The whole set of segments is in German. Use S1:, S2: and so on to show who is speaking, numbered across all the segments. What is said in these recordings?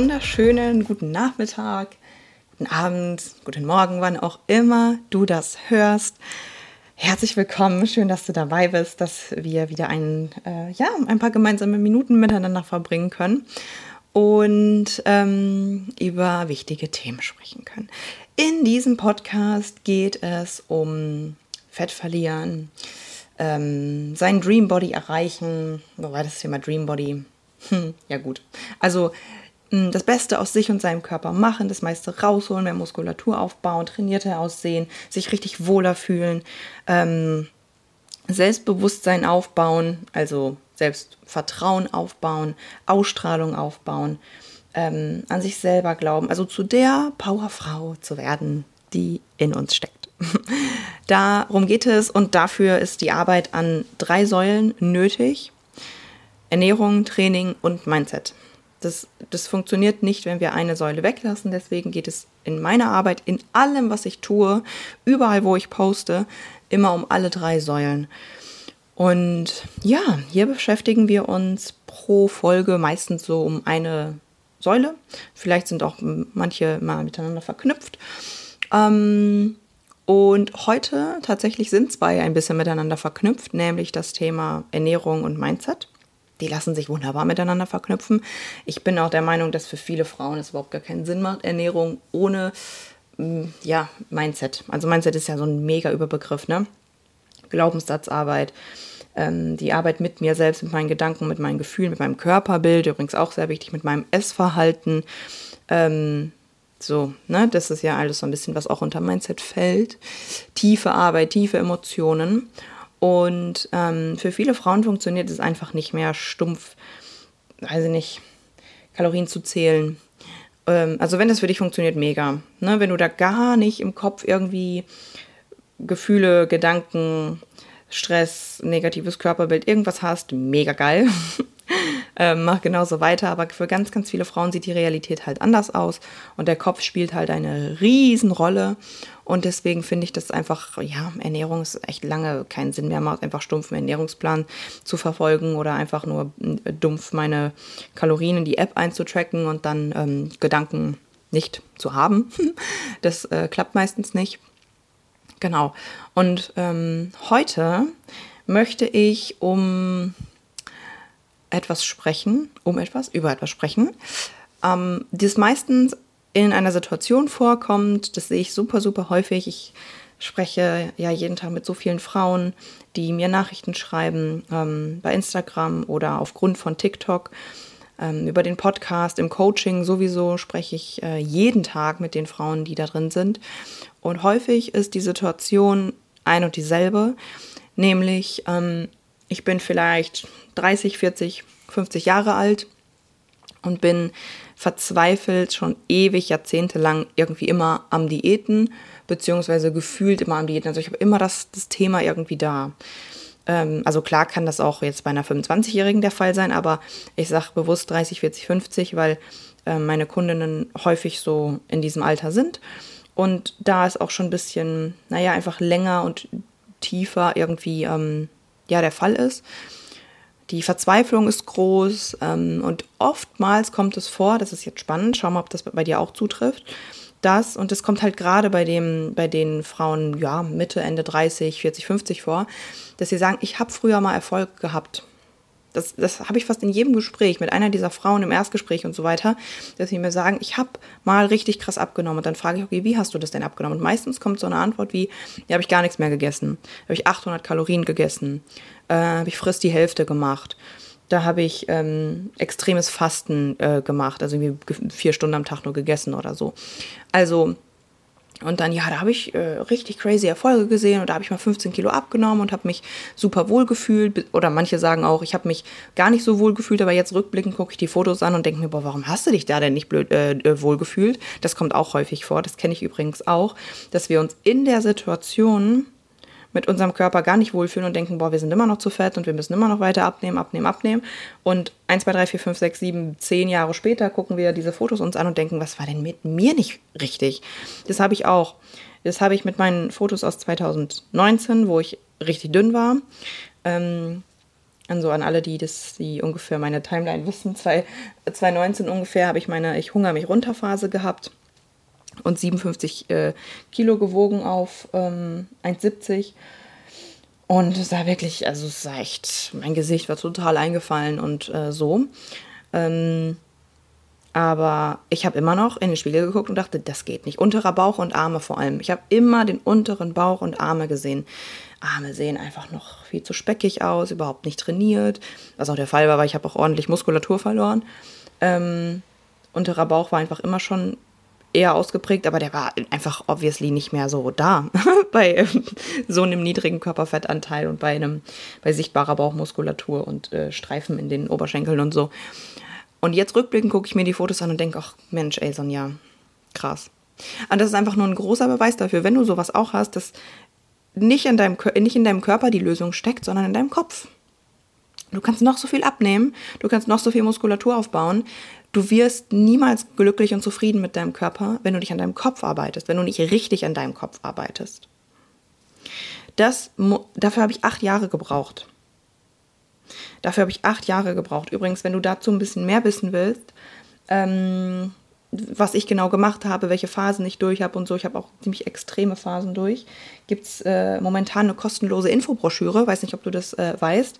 S1: Wunderschönen guten Nachmittag, guten Abend, guten Morgen, wann auch immer du das hörst. Herzlich willkommen, schön, dass du dabei bist, dass wir wieder ein, äh, ja, ein paar gemeinsame Minuten miteinander verbringen können und ähm, über wichtige Themen sprechen können. In diesem Podcast geht es um Fett verlieren, ähm, sein Dream Body erreichen. Wo war das Thema Dream Body? Hm, ja gut. Also das Beste aus sich und seinem Körper machen, das meiste rausholen, mehr Muskulatur aufbauen, trainierter aussehen, sich richtig wohler fühlen, ähm, Selbstbewusstsein aufbauen, also Selbstvertrauen aufbauen, Ausstrahlung aufbauen, ähm, an sich selber glauben, also zu der Powerfrau zu werden, die in uns steckt. Darum geht es und dafür ist die Arbeit an drei Säulen nötig. Ernährung, Training und Mindset. Das, das funktioniert nicht, wenn wir eine Säule weglassen. Deswegen geht es in meiner Arbeit, in allem, was ich tue, überall, wo ich poste, immer um alle drei Säulen. Und ja, hier beschäftigen wir uns pro Folge meistens so um eine Säule. Vielleicht sind auch manche mal miteinander verknüpft. Ähm, und heute tatsächlich sind zwei ein bisschen miteinander verknüpft, nämlich das Thema Ernährung und Mindset. Die lassen sich wunderbar miteinander verknüpfen. Ich bin auch der Meinung, dass für viele Frauen es überhaupt gar keinen Sinn macht, Ernährung ohne mm, ja, Mindset. Also Mindset ist ja so ein mega Überbegriff, ne? Glaubenssatzarbeit, ähm, die Arbeit mit mir selbst, mit meinen Gedanken, mit meinen Gefühlen, mit meinem Körperbild, übrigens auch sehr wichtig, mit meinem Essverhalten. Ähm, so, ne, das ist ja alles so ein bisschen, was auch unter Mindset fällt. Tiefe Arbeit, tiefe Emotionen. Und ähm, für viele Frauen funktioniert es einfach nicht mehr stumpf, weiß ich nicht, Kalorien zu zählen. Ähm, also wenn das für dich funktioniert, mega. Ne? Wenn du da gar nicht im Kopf irgendwie Gefühle, Gedanken, Stress, negatives Körperbild, irgendwas hast, mega geil. ähm, mach genauso weiter. Aber für ganz, ganz viele Frauen sieht die Realität halt anders aus und der Kopf spielt halt eine Riesenrolle. Und deswegen finde ich das einfach, ja, Ernährung ist echt lange keinen Sinn mehr macht, einfach stumpf einen Ernährungsplan zu verfolgen oder einfach nur äh, dumpf meine Kalorien in die App einzutracken und dann ähm, Gedanken nicht zu haben. Das äh, klappt meistens nicht. Genau. Und ähm, heute möchte ich um etwas sprechen, um etwas, über etwas sprechen, ähm, das meistens in einer Situation vorkommt. Das sehe ich super, super häufig. Ich spreche ja jeden Tag mit so vielen Frauen, die mir Nachrichten schreiben ähm, bei Instagram oder aufgrund von TikTok. Ähm, über den Podcast, im Coaching sowieso spreche ich äh, jeden Tag mit den Frauen, die da drin sind. Und häufig ist die Situation ein und dieselbe, nämlich ähm, ich bin vielleicht 30, 40, 50 Jahre alt und bin verzweifelt schon ewig, jahrzehntelang irgendwie immer am Diäten, beziehungsweise gefühlt immer am Diäten. Also ich habe immer das, das Thema irgendwie da. Ähm, also klar kann das auch jetzt bei einer 25-Jährigen der Fall sein, aber ich sage bewusst 30, 40, 50, weil äh, meine Kundinnen häufig so in diesem Alter sind. Und da ist auch schon ein bisschen, naja, einfach länger und tiefer irgendwie ähm, ja der Fall ist. Die Verzweiflung ist groß ähm, und oftmals kommt es vor, das ist jetzt spannend, schau mal, ob das bei dir auch zutrifft, dass, und das kommt halt gerade bei, bei den Frauen, ja, Mitte, Ende 30, 40, 50 vor, dass sie sagen, ich habe früher mal Erfolg gehabt das, das habe ich fast in jedem Gespräch mit einer dieser Frauen im Erstgespräch und so weiter, dass sie mir sagen, ich habe mal richtig krass abgenommen. Und dann frage ich, okay, wie hast du das denn abgenommen? Und meistens kommt so eine Antwort wie, ja, habe ich gar nichts mehr gegessen. Habe ich 800 Kalorien gegessen. Äh, habe ich friss die Hälfte gemacht. Da habe ich ähm, extremes Fasten äh, gemacht, also irgendwie vier Stunden am Tag nur gegessen oder so. Also Und dann, ja, da habe ich äh, richtig crazy Erfolge gesehen und da habe ich mal 15 Kilo abgenommen und habe mich super wohl gefühlt. Oder manche sagen auch, ich habe mich gar nicht so wohl gefühlt, aber jetzt rückblickend gucke ich die Fotos an und denke mir, boah, warum hast du dich da denn nicht blöd, äh, äh wohl gefühlt? Das kommt auch häufig vor, das kenne ich übrigens auch, dass wir uns in der Situation mit unserem Körper gar nicht wohlfühlen und denken, boah, wir sind immer noch zu fett und wir müssen immer noch weiter abnehmen, abnehmen, abnehmen. Und 1, 2, 3, 4, 5, 6, 7, 10 Jahre später gucken wir diese Fotos uns an und denken, was war denn mit mir nicht richtig? Das habe ich auch. Das habe ich mit meinen Fotos aus 2019, wo ich richtig dünn war. Ähm, also an alle, die das, die ungefähr meine Timeline wissen, 2019 ungefähr habe ich meine Ich hunger mich runter Phase gehabt und 57 äh, Kilo gewogen auf ähm, 1,70. Und es sah wirklich, also es sah echt, mein Gesicht war total eingefallen und äh, so. Ähm, aber ich habe immer noch in den Spiegel geguckt und dachte, das geht nicht. Unterer Bauch und Arme vor allem. Ich habe immer den unteren Bauch und Arme gesehen. Arme sehen einfach noch viel zu speckig aus, überhaupt nicht trainiert. Was auch der Fall war, weil ich habe auch ordentlich Muskulatur verloren. Ähm, unterer Bauch war einfach immer schon eher ausgeprägt, aber der war einfach obviously nicht mehr so da bei ähm, so einem niedrigen Körperfettanteil und bei einem bei sichtbarer Bauchmuskulatur und äh, Streifen in den Oberschenkeln und so. Und jetzt rückblickend gucke ich mir die Fotos an und denke, ach Mensch, ey Sonja, krass. Und das ist einfach nur ein großer Beweis dafür, wenn du sowas auch hast, dass nicht in deinem, nicht in deinem Körper die Lösung steckt, sondern in deinem Kopf. Du kannst noch so viel abnehmen, du kannst noch so viel Muskulatur aufbauen. Du wirst niemals glücklich und zufrieden mit deinem Körper, wenn du dich an deinem Kopf arbeitest, wenn du nicht richtig an deinem Kopf arbeitest. Das, dafür habe ich acht Jahre gebraucht. Dafür habe ich acht Jahre gebraucht. Übrigens, wenn du dazu ein bisschen mehr wissen willst, ähm, was ich genau gemacht habe, welche Phasen ich durch habe und so, ich habe auch ziemlich extreme Phasen durch, gibt es äh, momentan eine kostenlose Infobroschüre, weiß nicht, ob du das äh, weißt.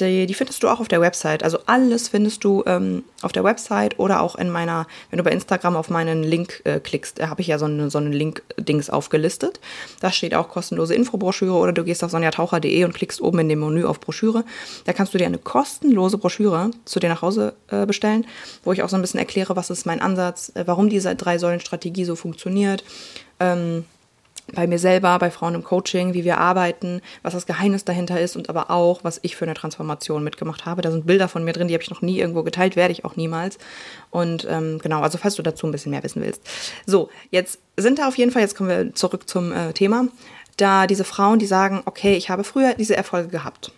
S1: Die, die, findest du auch auf der Website. Also alles findest du ähm, auf der Website oder auch in meiner, wenn du bei Instagram auf meinen Link äh, klickst, da habe ich ja so, eine, so einen Link-Dings aufgelistet. Da steht auch kostenlose Infobroschüre oder du gehst auf sonjataucher.de und klickst oben in dem Menü auf Broschüre. Da kannst du dir eine kostenlose Broschüre zu dir nach Hause äh, bestellen, wo ich auch so ein bisschen erkläre, was ist mein Ansatz, äh, warum diese Drei-Säulen-Strategie so funktioniert. Ähm, bei mir selber, bei Frauen im Coaching, wie wir arbeiten, was das Geheimnis dahinter ist und aber auch, was ich für eine Transformation mitgemacht habe. Da sind Bilder von mir drin, die habe ich noch nie irgendwo geteilt, werde ich auch niemals. Und ähm, genau, also falls du dazu ein bisschen mehr wissen willst. So, jetzt sind da auf jeden Fall, jetzt kommen wir zurück zum äh, Thema, da diese Frauen, die sagen, okay, ich habe früher diese Erfolge gehabt.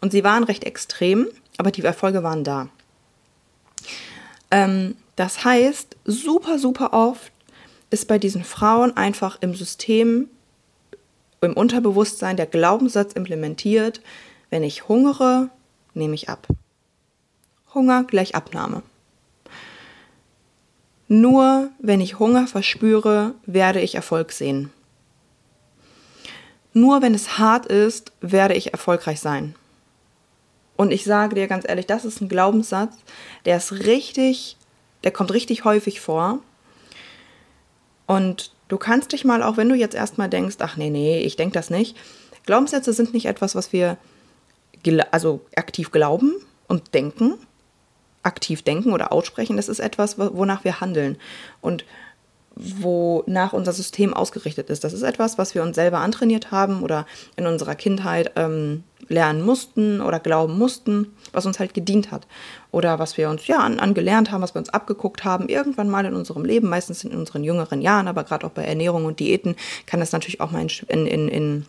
S1: Und sie waren recht extrem, aber die Erfolge waren da. Ähm, das heißt, super, super oft ist bei diesen Frauen einfach im System, im Unterbewusstsein der Glaubenssatz implementiert, wenn ich hungere, nehme ich ab. Hunger gleich Abnahme. Nur wenn ich Hunger verspüre, werde ich Erfolg sehen. Nur wenn es hart ist, werde ich erfolgreich sein. Und ich sage dir ganz ehrlich, das ist ein Glaubenssatz, der ist richtig, der kommt richtig häufig vor und du kannst dich mal, auch wenn du jetzt erstmal denkst, ach nee, nee, ich denke das nicht. Glaubenssätze sind nicht etwas, was wir also aktiv glauben und denken, aktiv denken oder aussprechen. Das ist etwas, wonach wir handeln. Und wonach unser System ausgerichtet ist. Das ist etwas, was wir uns selber antrainiert haben oder in unserer Kindheit ähm, lernen mussten oder glauben mussten, was uns halt gedient hat. Oder was wir uns ja an, angelernt haben, was wir uns abgeguckt haben, irgendwann mal in unserem Leben, meistens in unseren jüngeren Jahren, aber gerade auch bei Ernährung und Diäten kann das natürlich auch mal in, in, in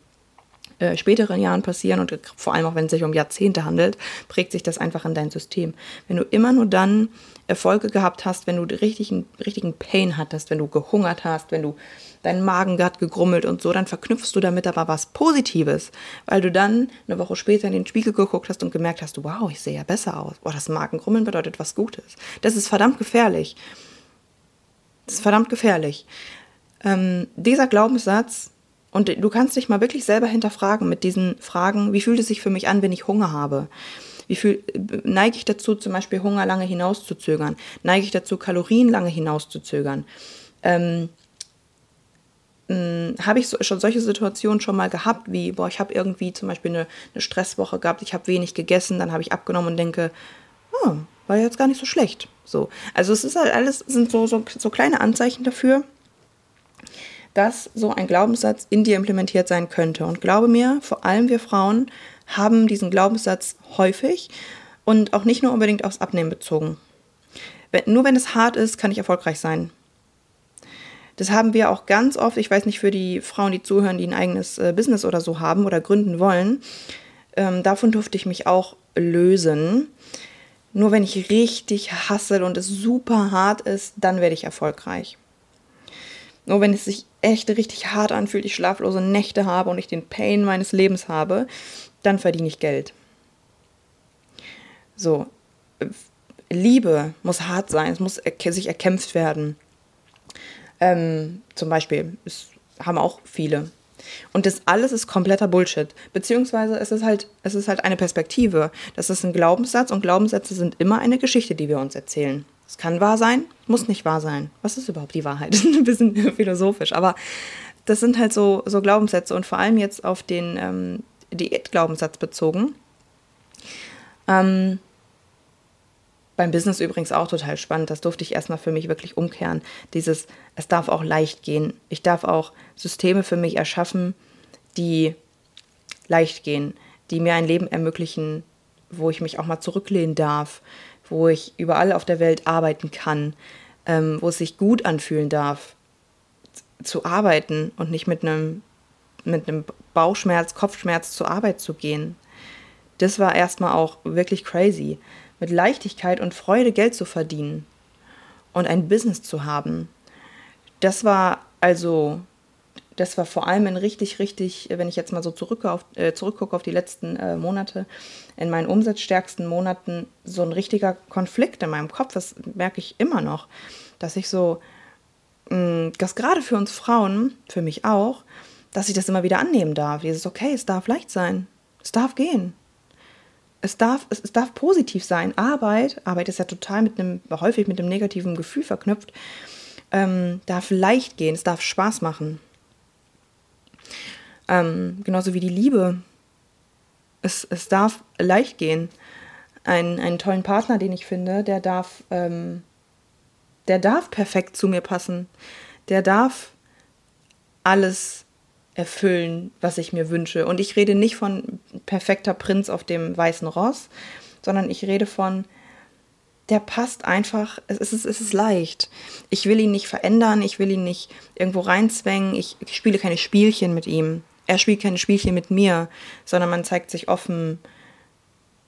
S1: äh, späteren Jahren passieren und vor allem auch wenn es sich um Jahrzehnte handelt, prägt sich das einfach in dein System. Wenn du immer nur dann Erfolge gehabt hast, wenn du richtigen, richtigen Pain hattest, wenn du gehungert hast, wenn du deinen Magen hat gegrummelt und so, dann verknüpfst du damit aber was Positives, weil du dann eine Woche später in den Spiegel geguckt hast und gemerkt hast, wow, ich sehe ja besser aus. Boah, das Magengrummeln bedeutet was Gutes. Das ist verdammt gefährlich. Das ist verdammt gefährlich. Ähm, dieser Glaubenssatz und du kannst dich mal wirklich selber hinterfragen mit diesen Fragen, wie fühlt es sich für mich an, wenn ich Hunger habe? Wie viel neige ich dazu, zum Beispiel Hunger lange hinauszuzögern? Neige ich dazu, Kalorien lange hinauszuzögern? Ähm, hm, habe ich so, schon solche Situationen schon mal gehabt, wie, boah, ich habe irgendwie zum Beispiel eine, eine Stresswoche gehabt, ich habe wenig gegessen, dann habe ich abgenommen und denke, oh, war jetzt gar nicht so schlecht. So. Also es ist halt alles, sind so, so, so kleine Anzeichen dafür, dass so ein Glaubenssatz in dir implementiert sein könnte. Und glaube mir, vor allem wir Frauen haben diesen Glaubenssatz häufig und auch nicht nur unbedingt aufs Abnehmen bezogen. Nur wenn es hart ist, kann ich erfolgreich sein. Das haben wir auch ganz oft. Ich weiß nicht, für die Frauen, die zuhören, die ein eigenes äh, Business oder so haben oder gründen wollen. Ähm, davon durfte ich mich auch lösen. Nur wenn ich richtig hasse und es super hart ist, dann werde ich erfolgreich. Nur wenn es sich echt richtig hart anfühlt, ich schlaflose Nächte habe und ich den Pain meines Lebens habe, dann verdiene ich Geld. So, Liebe muss hart sein, es muss sich erkämpft werden. Ähm, zum Beispiel, das haben auch viele. Und das alles ist kompletter Bullshit. Beziehungsweise es ist halt, es ist halt eine Perspektive. Das ist ein Glaubenssatz und Glaubenssätze sind immer eine Geschichte, die wir uns erzählen. Es kann wahr sein, muss nicht wahr sein. Was ist überhaupt die Wahrheit? ein bisschen philosophisch, aber das sind halt so, so Glaubenssätze und vor allem jetzt auf den ähm, Diätglaubenssatz bezogen. Ähm, beim Business übrigens auch total spannend. Das durfte ich erstmal für mich wirklich umkehren. Dieses, es darf auch leicht gehen. Ich darf auch Systeme für mich erschaffen, die leicht gehen, die mir ein Leben ermöglichen, wo ich mich auch mal zurücklehnen darf, wo ich überall auf der Welt arbeiten kann, ähm, wo es sich gut anfühlen darf, zu arbeiten und nicht mit einem mit einem Bauchschmerz, Kopfschmerz zur Arbeit zu gehen. Das war erstmal auch wirklich crazy mit Leichtigkeit und Freude Geld zu verdienen und ein Business zu haben. Das war also, das war vor allem in richtig, richtig, wenn ich jetzt mal so zurück auf, äh, zurückgucke auf die letzten äh, Monate, in meinen umsatzstärksten Monaten so ein richtiger Konflikt in meinem Kopf. Das merke ich immer noch, dass ich so, mh, mm, dass gerade für uns Frauen, für mich auch, dass ich das immer wieder annehmen darf. Dieses, okay, es darf leicht sein. Es darf gehen es darf, es, es darf positiv sein. Arbeit, Arbeit ist ja total mit einem, häufig mit einem negativen Gefühl verknüpft, ähm, darf leicht gehen, es darf Spaß machen. Ähm, genauso wie die Liebe. Es, es darf leicht gehen. Ein, einen tollen Partner, den ich finde, der darf, ähm, der darf perfekt zu mir passen. Der darf alles erfüllen, was ich mir wünsche. Und ich rede nicht von perfekter Prinz auf dem weißen Ross, sondern ich rede von, der passt einfach, es ist, es ist leicht. Ich will ihn nicht verändern, ich will ihn nicht irgendwo reinzwängen, ich, ich spiele keine Spielchen mit ihm. Er spielt keine Spielchen mit mir, sondern man zeigt sich offen,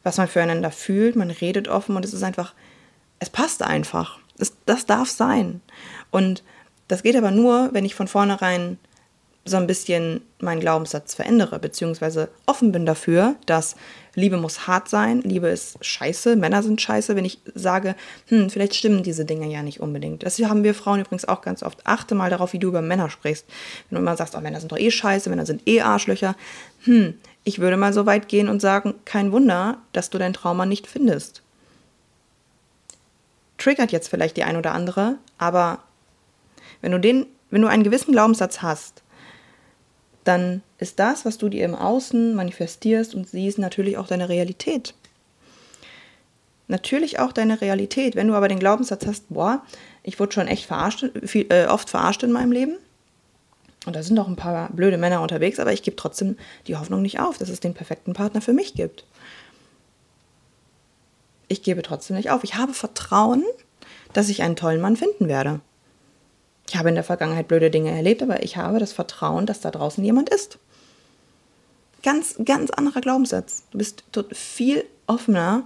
S1: was man füreinander fühlt, man redet offen und es ist einfach, es passt einfach. Es, das darf sein. Und das geht aber nur, wenn ich von vornherein so ein bisschen meinen Glaubenssatz verändere, beziehungsweise offen bin dafür, dass Liebe muss hart sein, Liebe ist scheiße, Männer sind scheiße, wenn ich sage, hm, vielleicht stimmen diese Dinge ja nicht unbedingt. Das haben wir Frauen übrigens auch ganz oft. Achte mal darauf, wie du über Männer sprichst. Wenn du immer sagst, oh, Männer sind doch eh scheiße, Männer sind eh Arschlöcher, hm, ich würde mal so weit gehen und sagen, kein Wunder, dass du dein Trauma nicht findest. Triggert jetzt vielleicht die ein oder andere, aber wenn du den, wenn du einen gewissen Glaubenssatz hast, dann ist das, was du dir im Außen manifestierst und siehst, natürlich auch deine Realität. Natürlich auch deine Realität. Wenn du aber den Glaubenssatz hast, boah, ich wurde schon echt verarscht, viel, äh, oft verarscht in meinem Leben. Und da sind auch ein paar blöde Männer unterwegs, aber ich gebe trotzdem die Hoffnung nicht auf, dass es den perfekten Partner für mich gibt. Ich gebe trotzdem nicht auf. Ich habe Vertrauen, dass ich einen tollen Mann finden werde. Ich habe in der Vergangenheit blöde Dinge erlebt, aber ich habe das Vertrauen, dass da draußen jemand ist. Ganz, ganz anderer Glaubenssatz. Du bist viel offener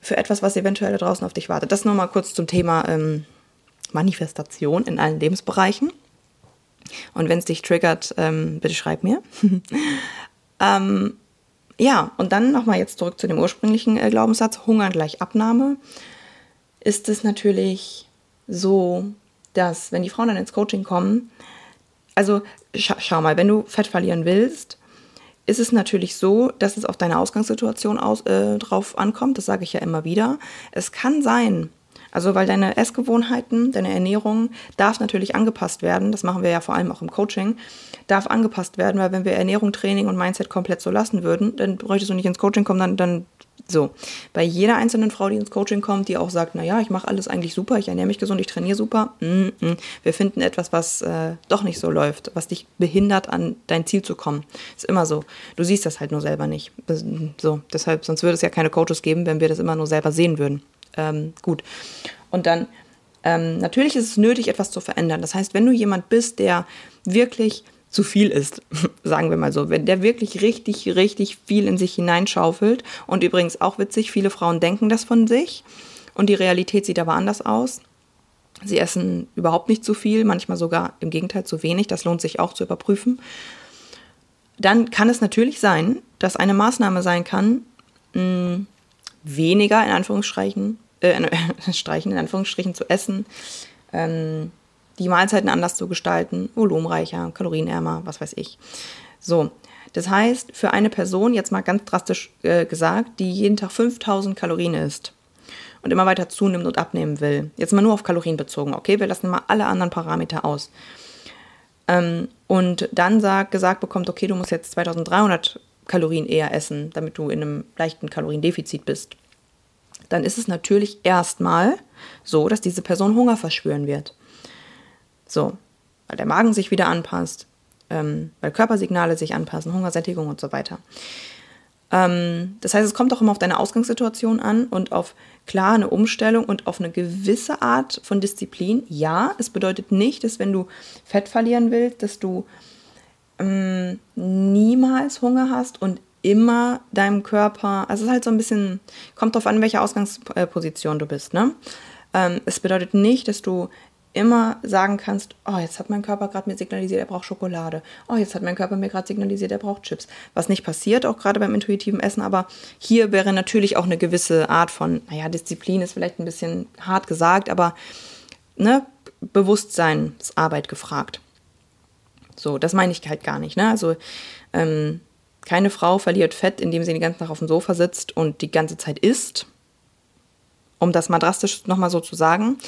S1: für etwas, was eventuell da draußen auf dich wartet. Das nur mal kurz zum Thema ähm, Manifestation in allen Lebensbereichen. Und wenn es dich triggert, ähm, bitte schreib mir. ähm, ja, und dann nochmal jetzt zurück zu dem ursprünglichen äh, Glaubenssatz, Hunger gleich Abnahme. Ist es natürlich so, dass, wenn die Frauen dann ins Coaching kommen, also scha schau mal, wenn du Fett verlieren willst, ist es natürlich so, dass es auf deine Ausgangssituation aus, äh, drauf ankommt. Das sage ich ja immer wieder. Es kann sein, also weil deine Essgewohnheiten, deine Ernährung darf natürlich angepasst werden. Das machen wir ja vor allem auch im Coaching. Darf angepasst werden, weil wenn wir Ernährung, Training und Mindset komplett so lassen würden, dann bräuchtest du nicht ins Coaching kommen, dann, dann So, bei jeder einzelnen Frau, die ins Coaching kommt, die auch sagt, naja, ich mache alles eigentlich super, ich ernähre mich gesund, ich trainiere super, mm -mm. wir finden etwas, was äh, doch nicht so läuft, was dich behindert, an dein Ziel zu kommen. Ist immer so. Du siehst das halt nur selber nicht. So, deshalb, sonst würde es ja keine Coaches geben, wenn wir das immer nur selber sehen würden. Ähm, gut. Und dann, ähm, natürlich ist es nötig, etwas zu verändern. Das heißt, wenn du jemand bist, der wirklich zu viel ist, sagen wir mal so. Wenn der wirklich richtig, richtig viel in sich hineinschaufelt und übrigens auch witzig, viele Frauen denken das von sich und die Realität sieht aber anders aus. Sie essen überhaupt nicht zu viel, manchmal sogar im Gegenteil zu wenig. Das lohnt sich auch zu überprüfen. Dann kann es natürlich sein, dass eine Maßnahme sein kann, mh, weniger in Anführungsstrichen, äh, in Anführungsstrichen zu essen, ähm, die Mahlzeiten anders zu gestalten, volumenreicher, kalorienärmer, was weiß ich. So, das heißt, für eine Person, jetzt mal ganz drastisch äh, gesagt, die jeden Tag 5000 Kalorien isst und immer weiter zunimmt und abnehmen will, jetzt mal nur auf Kalorien bezogen, okay, wir lassen mal alle anderen Parameter aus. Ähm, und dann sagt, gesagt bekommt, okay, du musst jetzt 2300 Kalorien eher essen, damit du in einem leichten Kaloriendefizit bist. Dann ist es natürlich erstmal so, dass diese Person Hunger verspüren wird. So, weil der Magen sich wieder anpasst, ähm, weil Körpersignale sich anpassen, Hungersättigung und so weiter. Ähm, das heißt, es kommt auch immer auf deine Ausgangssituation an und auf klar eine Umstellung und auf eine gewisse Art von Disziplin. Ja, es bedeutet nicht, dass wenn du Fett verlieren willst, dass du ähm, niemals Hunger hast und immer deinem Körper, also es ist halt so ein bisschen, kommt darauf an, welche Ausgangsposition du bist, ne? Ähm, es bedeutet nicht, dass du immer sagen kannst, oh, jetzt hat mein Körper gerade mir signalisiert, er braucht Schokolade. Oh, jetzt hat mein Körper mir gerade signalisiert, er braucht Chips. Was nicht passiert, auch gerade beim intuitiven Essen, aber hier wäre natürlich auch eine gewisse Art von, naja, Disziplin ist vielleicht ein bisschen hart gesagt, aber ne, Bewusstseinsarbeit gefragt. So, das meine ich halt gar nicht. Ne? Also ähm, keine Frau verliert Fett, indem sie den ganzen Tag auf dem Sofa sitzt und die ganze Zeit isst. Um das mal drastisch nochmal so zu sagen.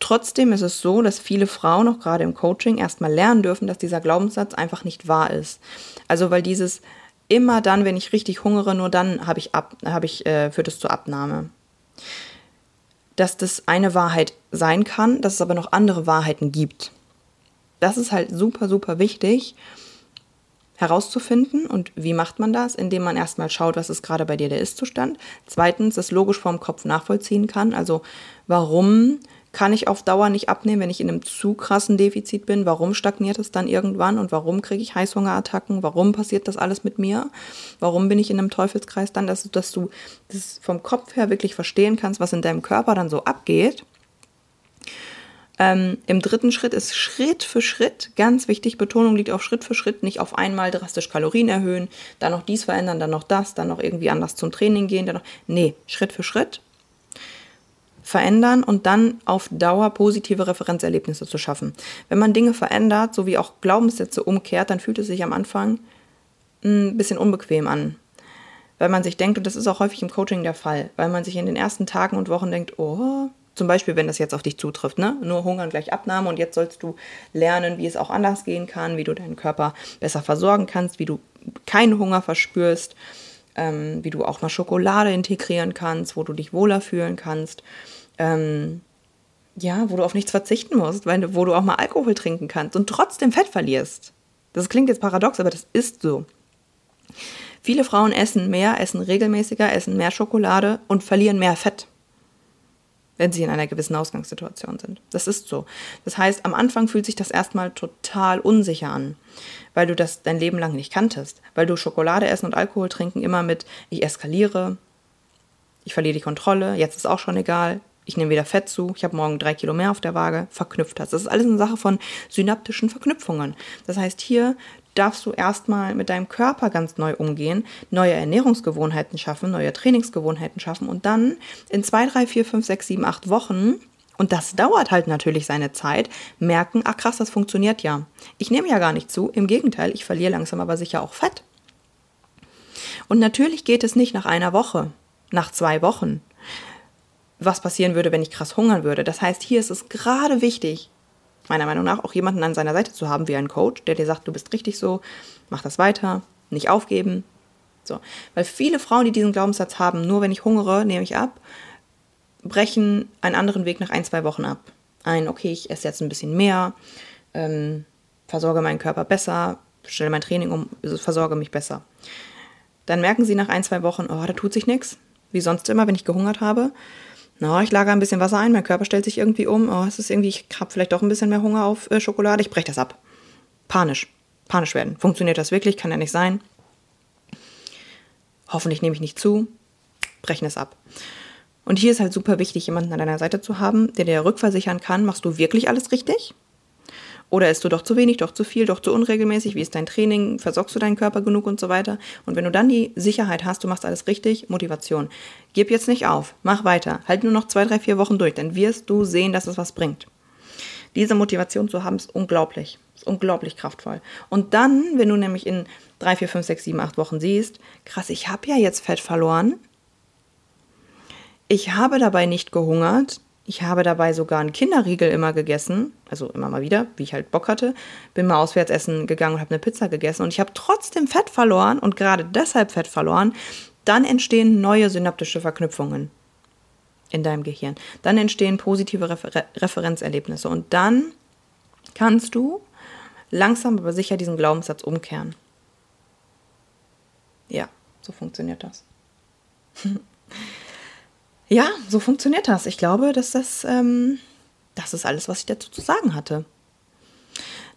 S1: Trotzdem ist es so, dass viele Frauen, auch gerade im Coaching, erstmal lernen dürfen, dass dieser Glaubenssatz einfach nicht wahr ist. Also weil dieses immer dann, wenn ich richtig hungere, nur dann habe ich, ab, hab ich äh, führt es zur Abnahme. Dass das eine Wahrheit sein kann, dass es aber noch andere Wahrheiten gibt. Das ist halt super, super wichtig herauszufinden. Und wie macht man das? Indem man erstmal schaut, was ist gerade bei dir der Ist-Zustand. Zweitens, das logisch vom Kopf nachvollziehen kann. Also warum kann ich auf Dauer nicht abnehmen, wenn ich in einem zu krassen Defizit bin? Warum stagniert es dann irgendwann und warum kriege ich Heißhungerattacken? Warum passiert das alles mit mir? Warum bin ich in einem Teufelskreis dann, dass, dass du das vom Kopf her wirklich verstehen kannst, was in deinem Körper dann so abgeht? Ähm, Im dritten Schritt ist Schritt für Schritt, ganz wichtig, Betonung liegt auf Schritt für Schritt, nicht auf einmal drastisch Kalorien erhöhen, dann noch dies verändern, dann noch das, dann noch irgendwie anders zum Training gehen, dann noch. Nee, Schritt für Schritt verändern und dann auf Dauer positive Referenzerlebnisse zu schaffen. Wenn man Dinge verändert, sowie auch Glaubenssätze umkehrt, dann fühlt es sich am Anfang ein bisschen unbequem an. Weil man sich denkt, und das ist auch häufig im Coaching der Fall, weil man sich in den ersten Tagen und Wochen denkt, oh, zum Beispiel, wenn das jetzt auf dich zutrifft, ne? Nur Hungern gleich Abnahme und jetzt sollst du lernen, wie es auch anders gehen kann, wie du deinen Körper besser versorgen kannst, wie du keinen Hunger verspürst, ähm, wie du auch mal Schokolade integrieren kannst, wo du dich wohler fühlen kannst ähm, ja, wo du auf nichts verzichten musst, weil, wo du auch mal Alkohol trinken kannst und trotzdem Fett verlierst. Das klingt jetzt paradox, aber das ist so. Viele Frauen essen mehr, essen regelmäßiger, essen mehr Schokolade und verlieren mehr Fett, wenn sie in einer gewissen Ausgangssituation sind. Das ist so. Das heißt, am Anfang fühlt sich das erstmal total unsicher an, weil du das dein Leben lang nicht kanntest, weil du Schokolade essen und Alkohol trinken immer mit ich eskaliere, ich verliere die Kontrolle, jetzt ist auch schon egal, ich nehme wieder Fett zu, ich habe morgen drei Kilo mehr auf der Waage, verknüpft hast. Das ist alles eine Sache von synaptischen Verknüpfungen. Das heißt, hier darfst du erstmal mit deinem Körper ganz neu umgehen, neue Ernährungsgewohnheiten schaffen, neue Trainingsgewohnheiten schaffen und dann in zwei, drei, vier, fünf, sechs, sieben, acht Wochen und das dauert halt natürlich seine Zeit, merken, ach krass, das funktioniert ja. Ich nehme ja gar nicht zu, im Gegenteil, ich verliere langsam aber sicher auch Fett. Und natürlich geht es nicht nach einer Woche, nach zwei Wochen, was passieren würde, wenn ich krass hungern würde. Das heißt, hier ist es gerade wichtig, meiner Meinung nach, auch jemanden an seiner Seite zu haben, wie einen Coach, der dir sagt, du bist richtig so, mach das weiter, nicht aufgeben, So, weil viele Frauen, die diesen Glaubenssatz haben, nur wenn ich hungere, nehme ich ab, brechen einen anderen Weg nach ein, zwei Wochen ab. Ein, okay, ich esse jetzt ein bisschen mehr, ähm, versorge meinen Körper besser, stelle mein Training um, versorge mich besser. Dann merken sie nach ein, zwei Wochen, oh, da tut sich nichts, wie sonst immer, wenn ich gehungert habe. Na, ich lagere ein bisschen Wasser ein, mein Körper stellt sich irgendwie um, oh, es ist irgendwie, ich habe vielleicht doch ein bisschen mehr Hunger auf äh, Schokolade, ich breche das ab. Panisch, panisch werden. Funktioniert das wirklich? Kann ja nicht sein. Hoffentlich nehme ich nicht zu, brechen es ab. Und hier ist halt super wichtig, jemanden an deiner Seite zu haben, der dir rückversichern kann, machst du wirklich alles richtig? Oder isst du doch zu wenig, doch zu viel, doch zu unregelmäßig? Wie ist dein Training? Versorgst du deinen Körper genug und so weiter? Und wenn du dann die Sicherheit hast, du machst alles richtig, Motivation. Gib jetzt nicht auf, mach weiter. Halt nur noch zwei, drei, vier Wochen durch, dann wirst du sehen, dass es was bringt. Diese Motivation zu haben, ist unglaublich. Ist unglaublich kraftvoll. Und dann, wenn du nämlich in drei, vier, fünf, sechs, sieben, acht Wochen siehst, krass, ich habe ja jetzt Fett verloren. Ich habe dabei nicht gehungert. Ich habe dabei sogar einen Kinderriegel immer gegessen, also immer mal wieder, wie ich halt Bock hatte. Bin mal auswärts essen gegangen und habe eine Pizza gegessen und ich habe trotzdem Fett verloren und gerade deshalb Fett verloren. Dann entstehen neue synaptische Verknüpfungen in deinem Gehirn. Dann entstehen positive Refer Referenzerlebnisse und dann kannst du langsam aber sicher diesen Glaubenssatz umkehren. Ja, so funktioniert das. ja, so funktioniert das. Ich glaube, dass das, ähm, das ist alles, was ich dazu zu sagen hatte.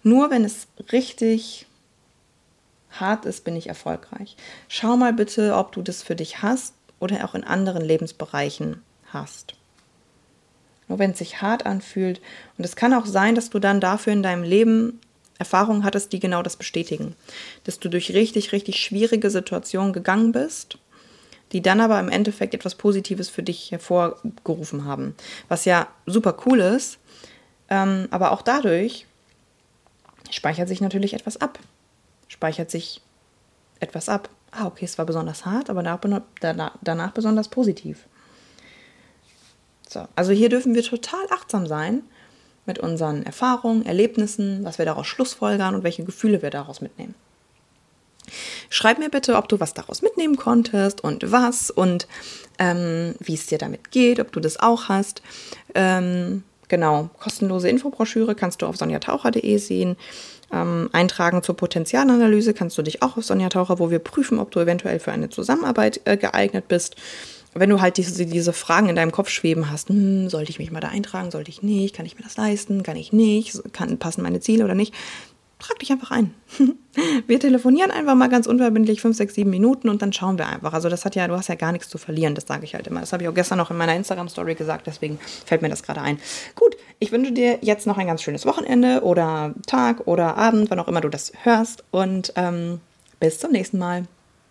S1: Nur wenn es richtig hart ist, bin ich erfolgreich. Schau mal bitte, ob du das für dich hast oder auch in anderen Lebensbereichen hast. Nur wenn es sich hart anfühlt. Und es kann auch sein, dass du dann dafür in deinem Leben Erfahrungen hattest, die genau das bestätigen. Dass du durch richtig, richtig schwierige Situationen gegangen bist, die dann aber im Endeffekt etwas Positives für dich hervorgerufen haben. Was ja super cool ist, ähm, aber auch dadurch speichert sich natürlich etwas ab. Speichert sich etwas ab. Ah, okay, es war besonders hart, aber danach, danach besonders positiv. So, also hier dürfen wir total achtsam sein mit unseren Erfahrungen, Erlebnissen, was wir daraus schlussfolgern und welche Gefühle wir daraus mitnehmen. Schreib mir bitte, ob du was daraus mitnehmen konntest und was und ähm, wie es dir damit geht, ob du das auch hast. Ähm, genau, kostenlose Infobroschüre kannst du auf sonjataucher.de sehen. Ähm, eintragen zur Potenzialanalyse kannst du dich auch auf Sonja Taucher, wo wir prüfen, ob du eventuell für eine Zusammenarbeit äh, geeignet bist wenn du halt diese, diese Fragen in deinem Kopf schweben hast, hm, sollte ich mich mal da eintragen, sollte ich nicht, kann ich mir das leisten, kann ich nicht, kann, passen meine Ziele oder nicht, trag dich einfach ein. wir telefonieren einfach mal ganz unverbindlich, fünf, sechs, sieben Minuten und dann schauen wir einfach. Also das hat ja, du hast ja gar nichts zu verlieren, das sage ich halt immer. Das habe ich auch gestern noch in meiner Instagram-Story gesagt, deswegen fällt mir das gerade ein. Gut, ich wünsche dir jetzt noch ein ganz schönes Wochenende oder Tag oder Abend, wann auch immer du das hörst und ähm, bis zum nächsten Mal.